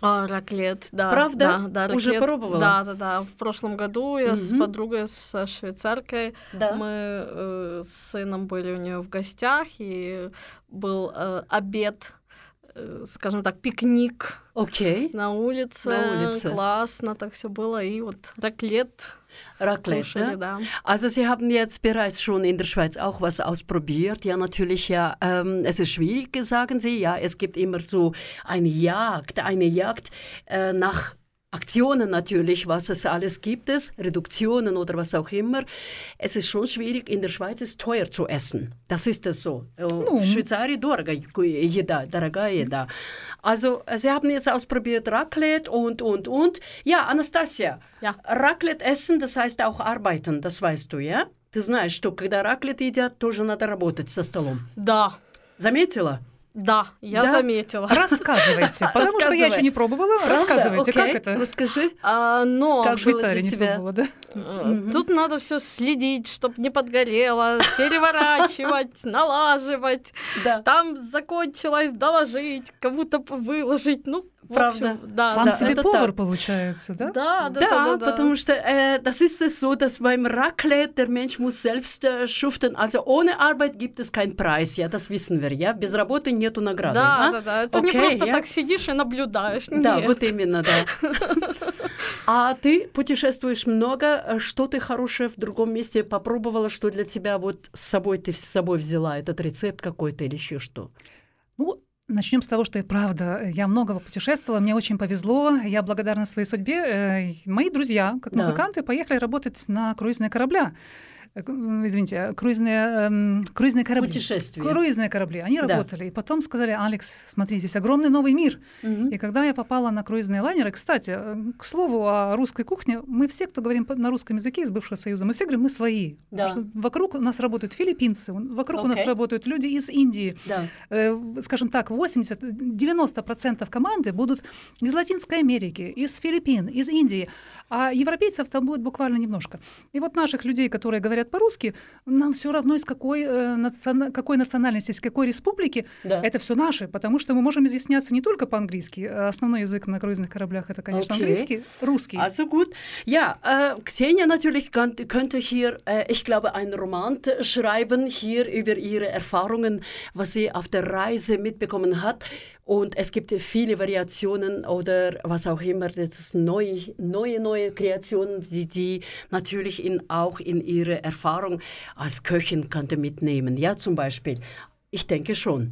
А, раклет, да. Правда? Да, да, Уже раклет. пробовала? Да, да, да. В прошлом году я с Мгм. подругой, со швейцаркой, Да. мы э, с сыном были у нее в гостях, и был э, обед, э, скажем так, пикник Окей. на улице. На улице. Классно так все было. И вот раклет Raclette. Kuschel, ne? Also Sie haben jetzt bereits schon in der Schweiz auch was ausprobiert. Ja, natürlich, ja, ähm, es ist schwierig, sagen Sie. Ja, es gibt immer so eine Jagd, eine Jagd äh, nach Aktionen natürlich, was es alles gibt es, Reduktionen oder was auch immer. Es ist schon schwierig, in der Schweiz ist teuer zu essen. Das ist es so. Äh, В Швейцарии дорого еда, дорогая еда. Also, Sie haben jetzt ausprobiert Raclette und, und, und. Ja, Anastasia, Ja. Raclette essen, das heißt auch arbeiten, das weißt du, ja? Ты знаешь, что когда раклет едят, тоже надо работать за столом. Да, Заметила? Да, я Да? заметила. Рассказывайте, потому что я еще не пробовала. Правда? Рассказывайте, Окей, как это? Расскажи. А, но Как В Швейцарии не тебя? пробовала, да? Э, Тут надо все следить, чтобы не подгорело, переворачивать, [laughs] налаживать. Да. Там закончилось, доложить, кому-то выложить. Ну, Правда. общем, да, Сам да, себе повар так. получается, да? Да, да, Да, да, да, да. потому что äh, das ist es so, dass beim Raclette der Mensch muss selbst äh, schuften. Also ohne Arbeit gibt es keinen Preis, ja, das wissen wir, ja. Без работы нету награды. Да, а? да, да. Это не Окей, просто я- так сидишь и наблюдаешь. Да, Нет. вот именно, да. [laughs] А ты путешествуешь много, э, что ты хорошее в другом месте попробовала, что для тебя вот с собой ты с собой взяла, этот рецепт какой-то или еще что? Ну, Начнем с того, что я правда, я много путешествовала, мне очень повезло, я благодарна своей судьбе. Э, мои друзья, как Да. музыканты, поехали работать на круизные корабля. Э, Извините, круизные, эм, круизные корабли. Путешествия. Круизные корабли. Они Да. работали. И потом сказали, Алекс, смотри, здесь огромный новый мир. Мгм. И когда я попала на круизные лайнеры, кстати, э, к слову о русской кухне, мы все, кто говорим на русском языке из бывшего Союза, мы все говорим, мы свои. Да. Потому что вокруг у нас работают филиппинцы, вокруг у нас работают люди из Индии. Да. Э, Скажем так, 80-90% команды будут из Латинской Америки, из Филиппин, из Индии, а европейцев там будет буквально немножко. И вот наших людей, которые говорят по-русски, нам все равно из какой, э, национа- какой национальности, из какой республики, Да. это все наши, потому что мы можем изъясняться не только по-английски, а основной язык на круизных кораблях это, конечно, Окей. английский, русский. Also gut. Ja, äh, Xenia natürlich könnte hier, äh, ich glaube, einen Roman schreiben hier über ihre Erfahrungen, was sie auf der Reise mitbekommen hat. Und es gibt viele Variationen oder was auch immer, das ist neue, neue, neue Kreationen, die sie natürlich in, auch in ihre Erfahrung als Köchin könnte mitnehmen. Ja, zum Beispiel. Ich denke schon.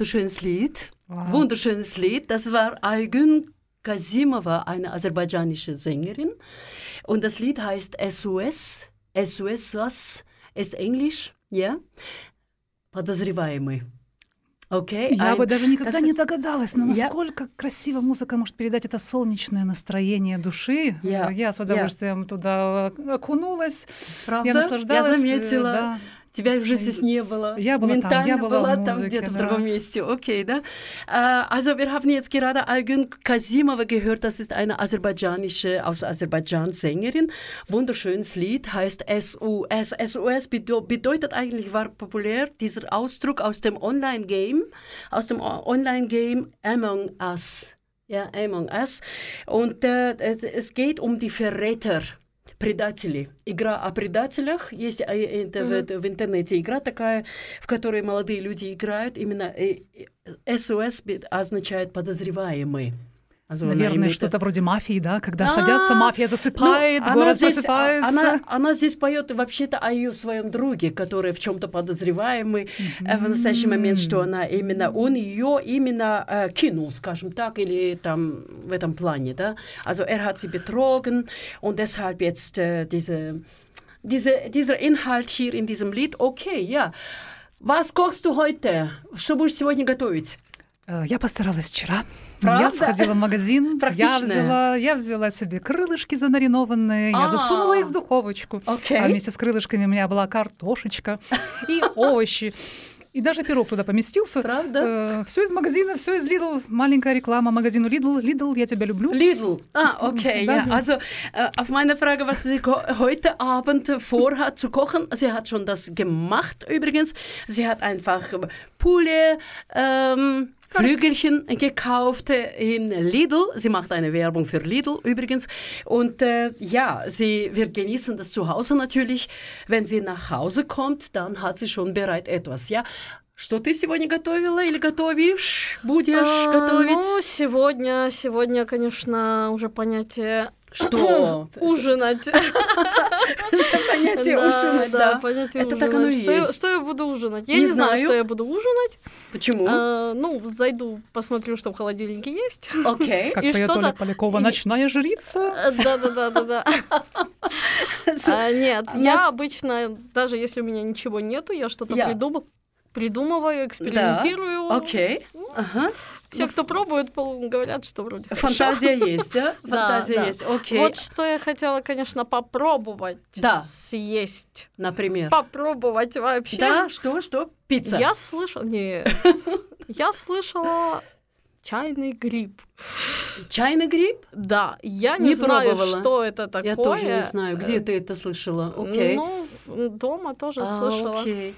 Wunderschönes Lied. Wow. Wunderschönes Lied. Das war Aygün Kazimova, eine aserbaidschanische Sängerin. Und das Lied heißt SOS. SOS, was ist Englisch? Ja. Подозреваемый. Окей. Я ein- бы даже никогда das- не догадалась, но насколько красиво музыка может передать это солнечное настроение души. Я- Я с удовольствием туда окунулась, Правда? я наслаждалась. Я э, заметила. да. Тебя уже здесь не было. Я была там, Ментально я была в там музыке, где-то в да. другом месте. Okay, da. Äh, also wir haben jetzt gerade Aygün Kasimova gehört. Das ist eine aserbaidschanische, aus Aserbaidschan Sängerin. Wunderschönes Lied, heißt SOS. SOS bedeu- bedeutet eigentlich, war populär, dieser Ausdruck aus dem Online-Game, aus dem O- Online-Game Among Us. Ja, Among Us. Und äh, es, es geht um die Verräter. Предатели. Игра о предателях. Есть э, это в, в интернете игра такая, в которой молодые люди играют. Именно э, э, означает подозреваемый. Also, Наверное, имеет- что-то вроде мафии, да, когда А, садятся, мафия ну, засыпает, она город здесь, просыпается. Она, она здесь поет вообще-то о ее своем друге, который в чем-то подозреваемый э, в настоящий момент, что она именно он ее именно э, кинул, скажем так, или там в этом плане, да. Also er hat sie betrogen und deshalb jetzt äh, diese, diese, dieser Inhalt hier in diesem Lied. Okay, ja. Was kochst du heute? Что будешь сегодня готовить? Э, Я постаралась вчера. Правда? Я сходила в магазин, я взяла, я взяла себе крылышки замаринованные, я А. засунула их в духовочку. Окей. А вместе с крылышками у меня была картошечка и овощи. И даже пирог туда поместился. Правда? все из магазина, все из Lidl. Маленькая реклама магазину Lidl. Lidl, я тебя люблю. Lidl. Ah, okay, Da- ja. Also äh, auf meine Frage, was sie heute Abend vorhat zu kochen, sie hat schon das gemacht übrigens. Sie hat einfach Poulet, ähm, Flügelchen gekauft äh, in Lidl. Sie macht eine Werbung für Lidl übrigens. Und äh, ja, sie wird genießen das zu Hause natürlich. Wenn sie nach Hause kommt, dann hat sie schon bereit etwas, ja. Что ты сегодня готовила или готовишь? Будешь А, готовить? Ну, сегодня, сегодня, конечно, уже понятие Что? [clears throat] ужинать. [laughs] Понятие ужинать, да. Это так оно и ужинать. Что я- есть. Что я буду ужинать? Я Не знаю, что я буду ужинать. Почему? А, Ну, зайду, посмотрю, что в холодильнике есть. Окей. [laughs] Как И поет что-то- Оля Полякова, ночная жрица. [laughs] Да-да-да-да-да. А, Нет, я обычно, даже если у меня ничего нету, я что-то Я. придумываю, придумываю, экспериментирую. Окей. Ага. Все, кто пробует, говорят, что вроде. Фантазия есть, да? [laughs] Фантазия есть. Окей. Вот что я хотела, конечно, попробовать Да. съесть. Например. Попробовать вообще. Да, что, что? Пицца. Я слышала... Нет. [laughs] Я слышала чайный гриб. Чайный гриб? Да, я не, Не знаю, пробовала. что это такое. Я тоже не знаю. Где ты это слышала? Окей. Ну, дома тоже А, слышала. окей.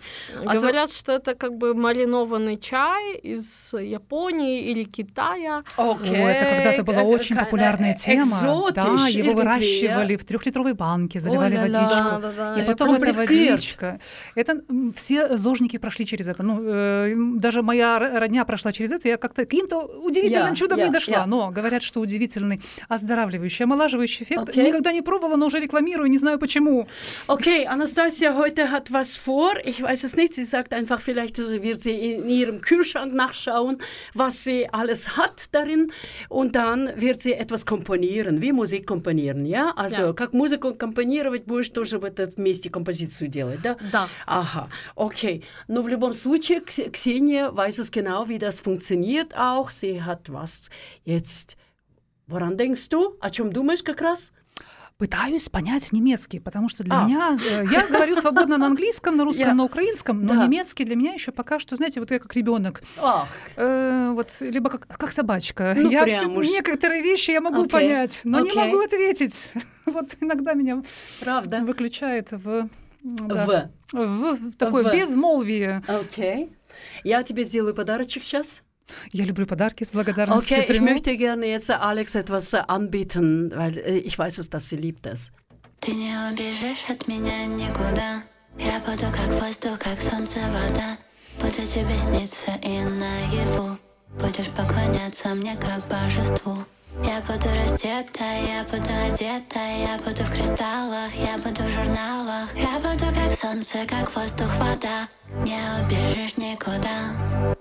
А за- Говорят, что это как бы маринованный чай из Японии или Китая. Окей. О, это когда-то была Э, очень ка- популярная э, тема. Да, его выращивали в трехлитровой банке, заливали водичку. Да, да, да. И потом эта водичка. Это все зожники прошли через это. Ну, э, даже моя родня прошла через это. Я как-то каким-то удивительным чудом не дошла. Но говорят, что удивительный оздоравливающий, омолаживающий эффект. Окей. Никогда не пробовала, но уже рекламирую, не знаю почему. Okay, Anastasia heute hat was vor. Ich weiß es nicht. Sie sagt einfach, vielleicht wird sie in ihrem Kühlschrank nachschauen, was sie alles hat darin. Und dann wird sie etwas komponieren, wie Musik komponieren, ja? Also, Ja. как музыку компонировать, будешь тоже в этом месте композицию делать, да? Да. Aha, okay. Но в любом случае, Кс- Xenia weiß es genau, wie das funktioniert auch. Sie hat was jetzt. Woran denkst du? О чем думаешь как раз? Пытаюсь понять немецкий, потому что для А. меня... э, Я говорю свободно на английском, на русском, Я. на украинском, но Да. немецкий для меня еще пока что, знаете, вот я как ребенок. Э, вот, либо как, как собачка. Ну, я уж. некоторые вещи я могу Окей, понять, но не окей. могу ответить. [laughs] Вот иногда меня правда. выключает в, да, В. в, в такое В. безмолвие. Okay. Я тебе сделаю подарочек сейчас. Я люблю подарки с благодарностью. Okay, ich möchte gerne jetzt Alex etwas äh, anbieten, weil äh, ich weiß es, dass sie liebt es. Ты не убежишь от меня никуда. Я буду как воздух, как солнце, вода. Буду тебе сниться и наяву. Будешь поклоняться мне как божеству. Я буду раздета, я буду одета Я буду в кристаллах, я буду в журналах. Я буду как солнце, как воздух, вода. Не убежишь никуда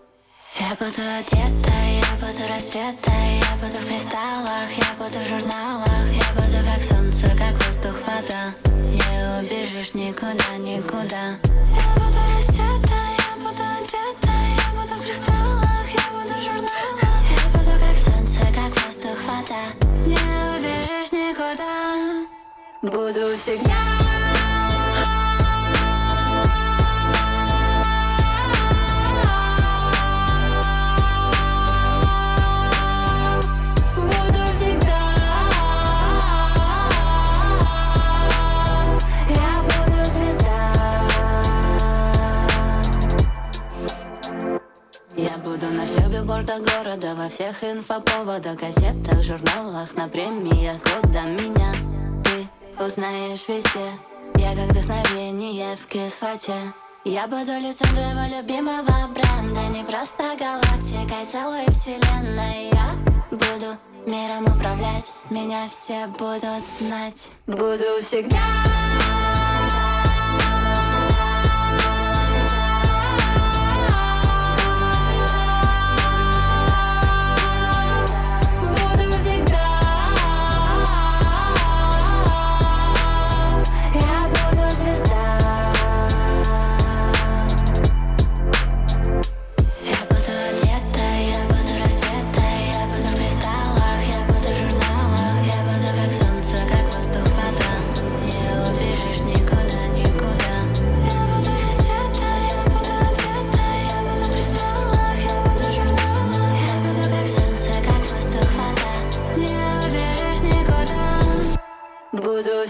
Я буду одета, я буду раздета Я буду в кристаллах, я буду в журналах Я буду как солнце, как воздух, вода. Не убежишь никуда, никуда. Я буду раздета, я буду одета Я буду в кристаллах, я буду в журналах. Я буду как солнце, как воздух, вода. Не убежишь никуда. Буду всегда Буду на всех билбордах города Во всех инфоповодах, газетах, журналах На премиях. Года меня Ты узнаешь везде. Я как вдохновение в кислоте. Я буду лицом твоего любимого бренда Не просто галактикой, целой вселенной. Я буду миром управлять Меня все будут знать. Буду всегда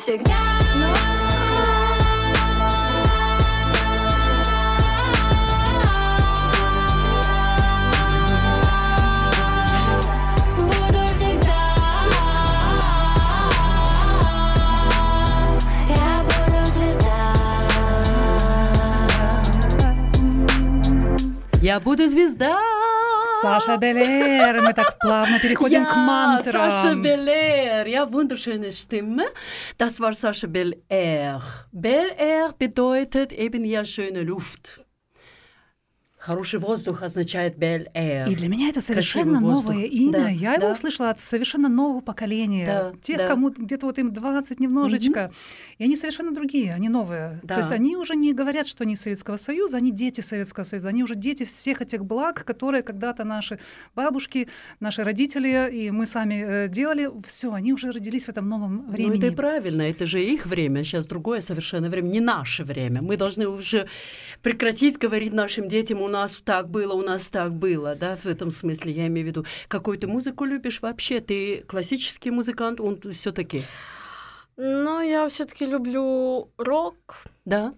всегда. Я буду звезда. Я буду звезда. Саша Белер, мы так плавно переходим к Ja, мантрам. Sascha Bel-Air. Ja, wunderschöne Stimme. Das war Sascha Bel-Air. Bel-Air bedeutet eben ja schöne Luft. Хороший воздух означает Bel-Air. И для меня это совершенно новое имя. Да, Я его да. услышала от совершенно нового поколения. Да, Тех, да. кому где-то вот им 20 немножечко. И они совершенно другие, они новые. Да. То есть они уже не говорят, что они из Советского Союза, они дети Советского Союза. Они уже дети всех этих благ, которые когда-то наши бабушки, наши родители и мы сами э, делали. Все, они уже родились в этом новом Ну, времени. это и правильно, это же их время, сейчас другое совершенно время, не наше время. Мы должны уже прекратить говорить нашим детям, у нас так было, у нас так было, да, в этом смысле, я имею в виду. Какую ты музыку любишь вообще? Ты классический музыкант, он все таки Но я все-таки люблю рок, да?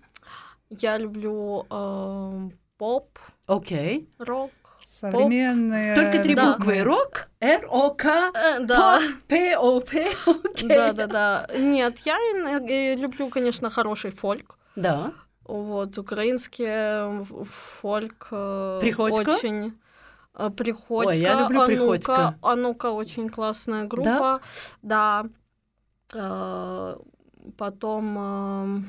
я люблю эм, поп, Окей. рок. Современные... Только три да. буквы. Рок, Р-О-К, Э, да. П-О-П, окей. Да, да, да. Нет, я э, люблю, конечно, хороший фольк. Да. Вот, украинский э, фольк э, Приходько? очень... э, Приходько. Ой, я люблю ONUKA. Приходько. ONUKA очень классная группа. Да. Э, Потом... э,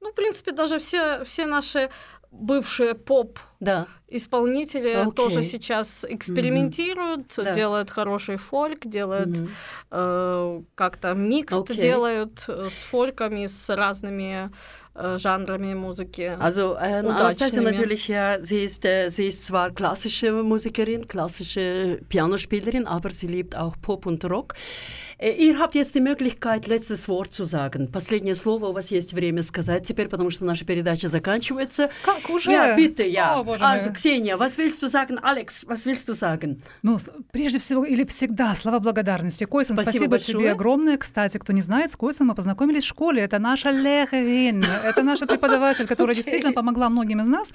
Ну, в принципе, даже все, все наши бывшие поп Да. исполнители Окей. тоже сейчас экспериментируют, Да. делают хороший фольк, делают Мгм. э, как-то микс Окей. делают с фольками, с разными äh, Genremi Musiki. Also äh, Anastasia natürlich, ja, sie ist, äh, sie ist zwar klassische Musikerin, klassische Pianospielerin, aber sie liebt auch Pop und Rock. Ihr habt jetzt die Möglichkeit, letztes Wort zu sagen. Последнее слово у вас есть время сказать теперь, потому что наша передача заканчивается. Как уже? Ja, bitte, ja. О, боже also, мой. Ксения, was willst du sagen? Alex, was willst du sagen? Ну, прежде всего или всегда слова благодарности. Койсон, Спасибо спасибо, большое. тебе огромное. Кстати, кто не знает, с Койсон мы познакомились в школе. Это наша Лехерин. Это наша преподаватель, которая [laughs] действительно помогла многим из нас.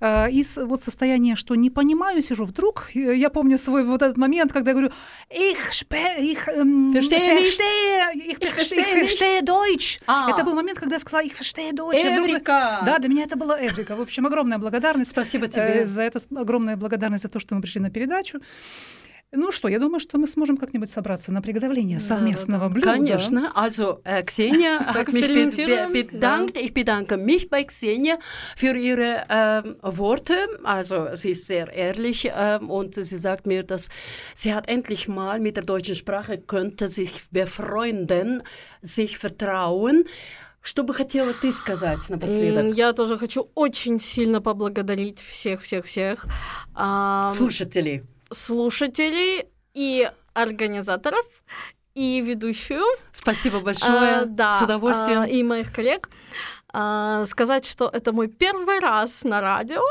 Э, Из вот состояния, что не понимаю, сижу вдруг. э, Я помню свой вот этот момент, когда я говорю, spe- ich эм, Verstehe verstehe Deutsch. А. Это был момент, когда я сказала, ich verstehe Deutsch. Эврика! Да, для меня это была Эврика. В общем, огромная благодарность. Спасибо Э, тебе. За это огромная благодарность за то, что мы пришли на передачу. Ну что, я думаю, что мы сможем как-нибудь собраться на приготовление совместного блюда. Конечно. Also, äh, Xenia hat mich be be Experimentieren, bedankt. Ich bedanke mich bei Xenia für ihre ähm, Worte. Also, sie ist sehr ehrlich ähm, und sie sagt mir, dass sie hat endlich mal mit der deutschen Sprache könnte sich befreunden, sich vertrauen. Что бы хотела ты сказать напоследок? Я тоже хочу очень сильно поблагодарить всех-всех-всех ам, Слушатели. Слушателей и организаторов, и ведущую. Спасибо большое. А, да, С удовольствием. а, и моих коллег. А, сказать, что это мой первый раз на радио.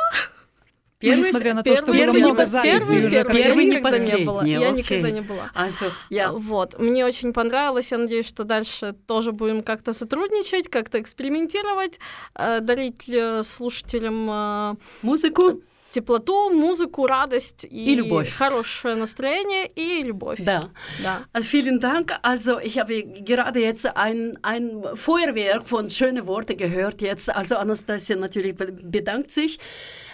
Ну, несмотря на то, что было первый, много первый, записей первый, уже, первый, как я Первый, не никогда не была. Я никогда не была. Also, ja. Вот, мне очень понравилось. Я надеюсь, что дальше тоже будем как-то сотрудничать, как-то экспериментировать, э, дарить э, слушателям э, Музыку. теплоту, музыку, радость и, И любовь. хорошее настроение и любовь. Да. Да. Also vielen Dank. Also ich habe gerade jetzt ein, ein Feuerwerk von schönen Worten gehört jetzt. Also Anastasia natürlich be- bedankt sich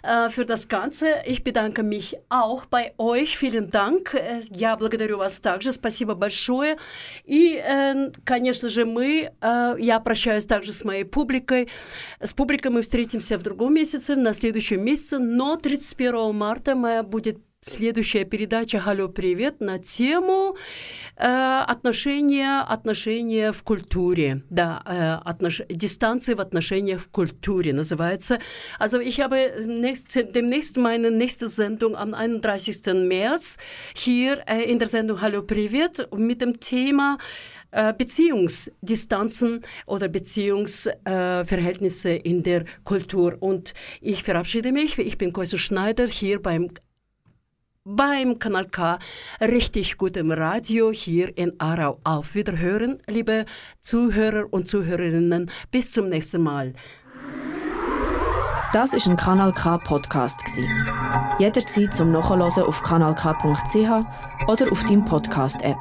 Äh, für das Ganze. Ich bedanke mich auch bei euch. Vielen Dank. Э, Я благодарю вас также. Спасибо большое. И, э, конечно же, мы, я прощаюсь также с моей публикой. С публикой мы встретимся в другом месяце, на следующем месяце, но 31 марта моя будет следующая передача «Алло, привет» на тему э, отношения, отношения в культуре. Да, äh, отнош... Дистанции в отношениях в культуре называется. Also ich habe nächst, demnächst meine nächste Sendung am 31. März hier äh, in der Sendung «Hallo, привет» mit dem Thema äh, Beziehungsdistanzen oder Beziehungsverhältnisse äh, Verhältnisse in der Kultur. Und ich verabschiede mich. Ich bin Koise Schneider hier beim beim Kanal K richtig gutem Radio hier in Aarau. Auf Wiederhören, liebe Zuhörer und Zuhörerinnen. Bis zum nächsten Mal. Das ist ein Kanal K Podcast gsi. Jederzeit zum Nachhören auf kanalk.ch oder auf deinem Podcast App.